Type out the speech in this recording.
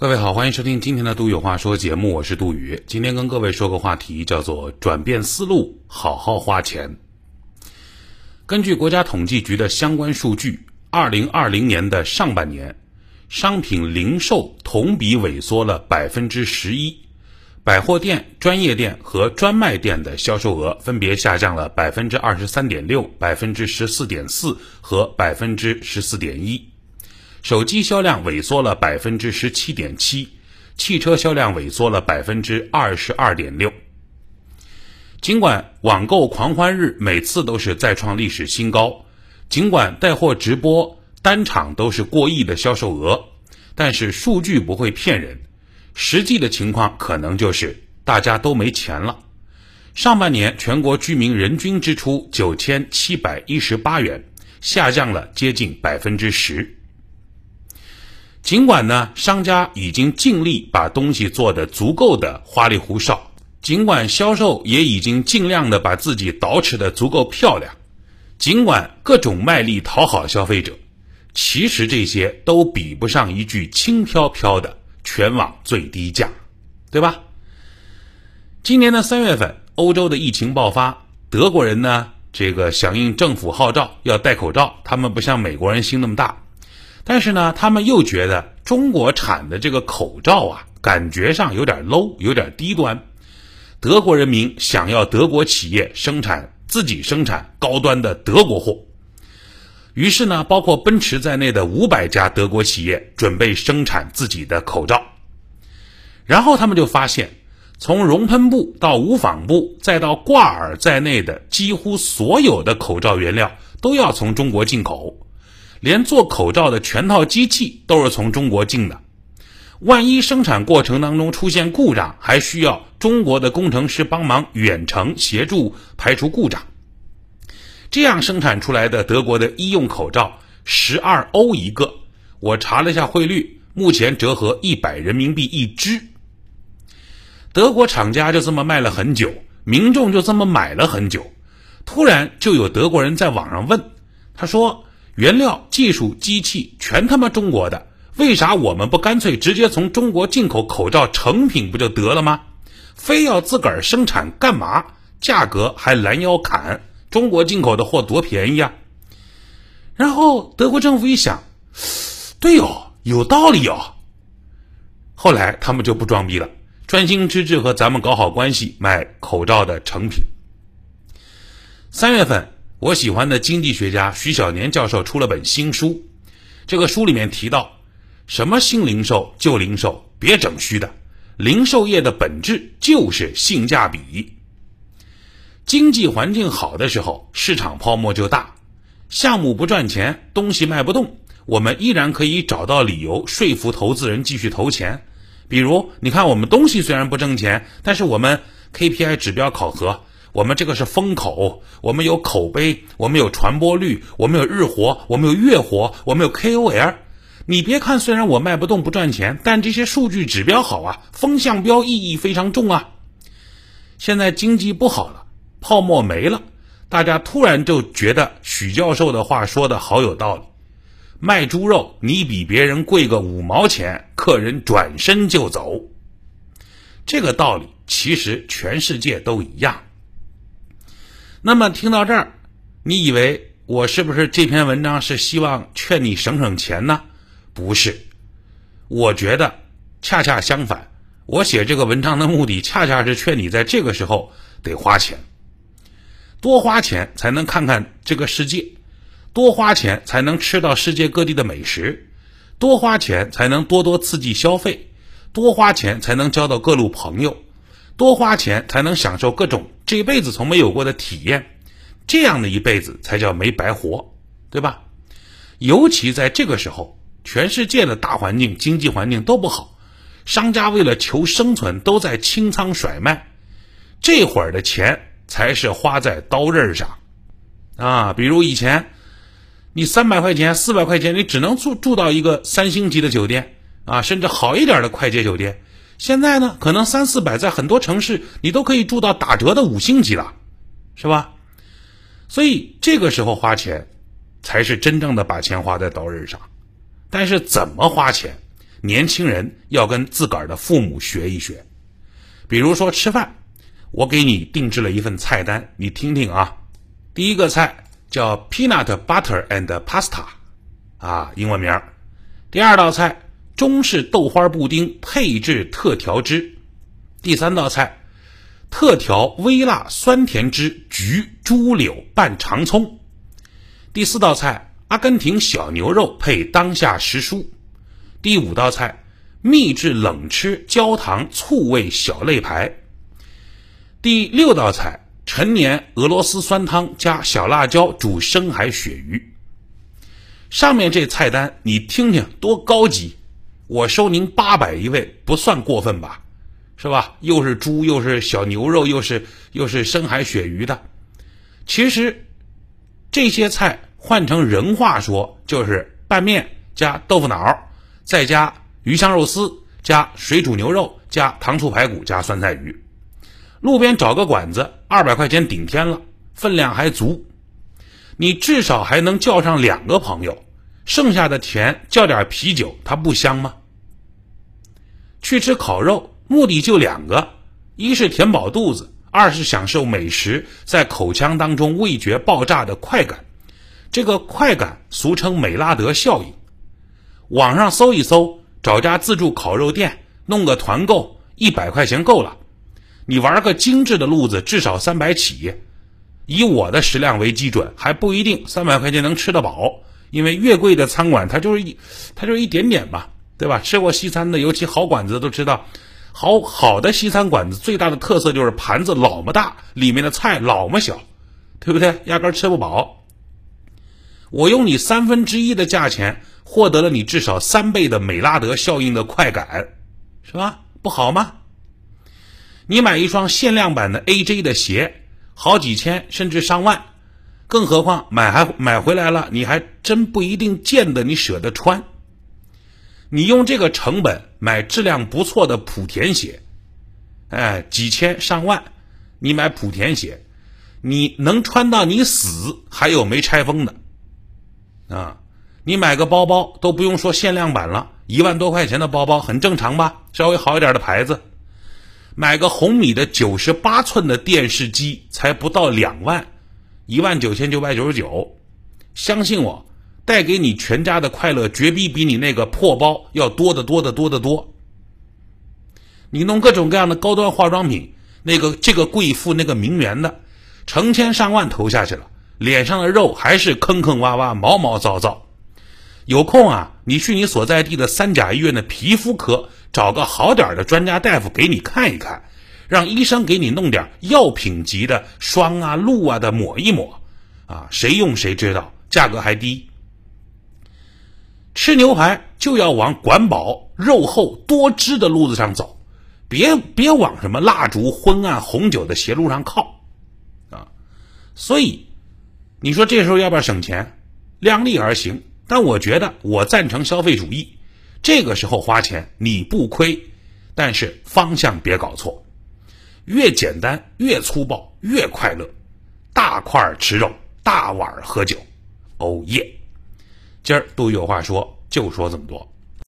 各位好，欢迎收听今天的《杜宇有话说》节目，我是杜宇。今天跟各位说个话题，叫做转变思路，好好花钱。根据国家统计局的相关数据，二零二零年的上半年，商品零售同比萎缩了百分之十一，百货店、专业店和专卖店的销售额分别下降了百分之二十三点六、百分之十四点四和百分之十四点一。手机销量萎缩了百分之十七点七，汽车销量萎缩了百分之二十二点六。尽管网购狂欢日每次都是再创历史新高，尽管带货直播单场都是过亿的销售额，但是数据不会骗人，实际的情况可能就是大家都没钱了。上半年全国居民人均支出九千七百一十八元，下降了接近百分之十。尽管呢，商家已经尽力把东西做得足够的花里胡哨，尽管销售也已经尽量的把自己捯饬的足够漂亮，尽管各种卖力讨好消费者，其实这些都比不上一句轻飘飘的全网最低价，对吧？今年的三月份，欧洲的疫情爆发，德国人呢，这个响应政府号召要戴口罩，他们不像美国人心那么大。但是呢，他们又觉得中国产的这个口罩啊，感觉上有点 low，有点低端。德国人民想要德国企业生产自己生产高端的德国货，于是呢，包括奔驰在内的五百家德国企业准备生产自己的口罩。然后他们就发现，从熔喷布到无纺布再到挂耳在内的几乎所有的口罩原料都要从中国进口。连做口罩的全套机器都是从中国进的，万一生产过程当中出现故障，还需要中国的工程师帮忙远程协助排除故障。这样生产出来的德国的医用口罩，十二欧一个，我查了一下汇率，目前折合一百人民币一只。德国厂家就这么卖了很久，民众就这么买了很久，突然就有德国人在网上问，他说。原料、技术、机器全他妈中国的，为啥我们不干脆直接从中国进口口罩成品不就得了吗？非要自个儿生产干嘛？价格还拦腰砍，中国进口的货多便宜啊！然后德国政府一想，对哦，有道理哦。后来他们就不装逼了，专心致志和咱们搞好关系，买口罩的成品。三月份。我喜欢的经济学家徐小年教授出了本新书，这个书里面提到，什么新零售、旧零售，别整虚的，零售业的本质就是性价比。经济环境好的时候，市场泡沫就大，项目不赚钱，东西卖不动，我们依然可以找到理由说服投资人继续投钱。比如，你看我们东西虽然不挣钱，但是我们 KPI 指标考核。我们这个是风口，我们有口碑，我们有传播率，我们有日活，我们有月活，我们有 KOL。你别看虽然我卖不动不赚钱，但这些数据指标好啊，风向标意义非常重啊。现在经济不好了，泡沫没了，大家突然就觉得许教授的话说的好有道理。卖猪肉你比别人贵个五毛钱，客人转身就走。这个道理其实全世界都一样。那么听到这儿，你以为我是不是这篇文章是希望劝你省省钱呢？不是，我觉得恰恰相反。我写这个文章的目的，恰恰是劝你在这个时候得花钱，多花钱才能看看这个世界，多花钱才能吃到世界各地的美食，多花钱才能多多刺激消费，多花钱才能交到各路朋友。多花钱才能享受各种这一辈子从没有过的体验，这样的一辈子才叫没白活，对吧？尤其在这个时候，全世界的大环境、经济环境都不好，商家为了求生存都在清仓甩卖，这会儿的钱才是花在刀刃上啊！比如以前，你三百块钱、四百块钱，你只能住住到一个三星级的酒店啊，甚至好一点的快捷酒店。现在呢，可能三四百，在很多城市你都可以住到打折的五星级了，是吧？所以这个时候花钱，才是真正的把钱花在刀刃上。但是怎么花钱，年轻人要跟自个儿的父母学一学。比如说吃饭，我给你定制了一份菜单，你听听啊。第一个菜叫 peanut butter and pasta，啊，英文名。第二道菜中式豆花布丁配制特调汁。第三道菜特调微辣酸甜汁橘猪柳拌长葱。第四道菜阿根廷小牛肉配当下时蔬。第五道菜秘制冷吃焦糖醋味小肋排。第六道菜。陈年俄罗斯酸汤加小辣椒煮深海鳕鱼，上面这菜单你听听多高级！我收您八百一位不算过分吧？是吧？又是猪，又是小牛肉，又是又是深海鳕鱼的。其实这些菜换成人话说，就是拌面加豆腐脑，再加鱼香肉丝，加水煮牛肉，加糖醋排骨，加酸菜鱼。路边找个馆子，二百块钱顶天了，分量还足，你至少还能叫上两个朋友，剩下的钱叫点啤酒，它不香吗？去吃烤肉，目的就两个，一是填饱肚子，二是享受美食在口腔当中味觉爆炸的快感，这个快感俗称美拉德效应。网上搜一搜，找家自助烤肉店，弄个团购，一百块钱够了。你玩个精致的路子，至少三百起。以我的食量为基准，还不一定三百块钱能吃得饱。因为越贵的餐馆，它就是一，它就是一点点吧，对吧？吃过西餐的，尤其好馆子都知道，好好的西餐馆子最大的特色就是盘子老么大，里面的菜老么小，对不对？压根吃不饱。我用你三分之一的价钱，获得了你至少三倍的美拉德效应的快感，是吧？不好吗？你买一双限量版的 AJ 的鞋，好几千甚至上万，更何况买还买回来了，你还真不一定见得你舍得穿。你用这个成本买质量不错的莆田鞋，哎，几千上万，你买莆田鞋，你能穿到你死还有没拆封的啊？你买个包包都不用说限量版了，一万多块钱的包包很正常吧？稍微好一点的牌子。买个红米的九十八寸的电视机才不到两万，一万九千九百九十九。相信我，带给你全家的快乐绝比比你那个破包要多得多得多得多。你弄各种各样的高端化妆品，那个这个贵妇那个名媛的，成千上万投下去了，脸上的肉还是坑坑洼洼、毛毛躁躁。有空啊，你去你所在地的三甲医院的皮肤科。找个好点的专家大夫给你看一看，让医生给你弄点药品级的霜啊、露啊的抹一抹，啊，谁用谁知道，价格还低。吃牛排就要往管饱、肉厚、多汁的路子上走，别别往什么蜡烛、昏暗、红酒的邪路上靠，啊，所以你说这时候要不要省钱？量力而行。但我觉得我赞成消费主义。这个时候花钱你不亏，但是方向别搞错，越简单越粗暴越快乐，大块吃肉，大碗喝酒，哦耶！今儿都有话说，就说这么多。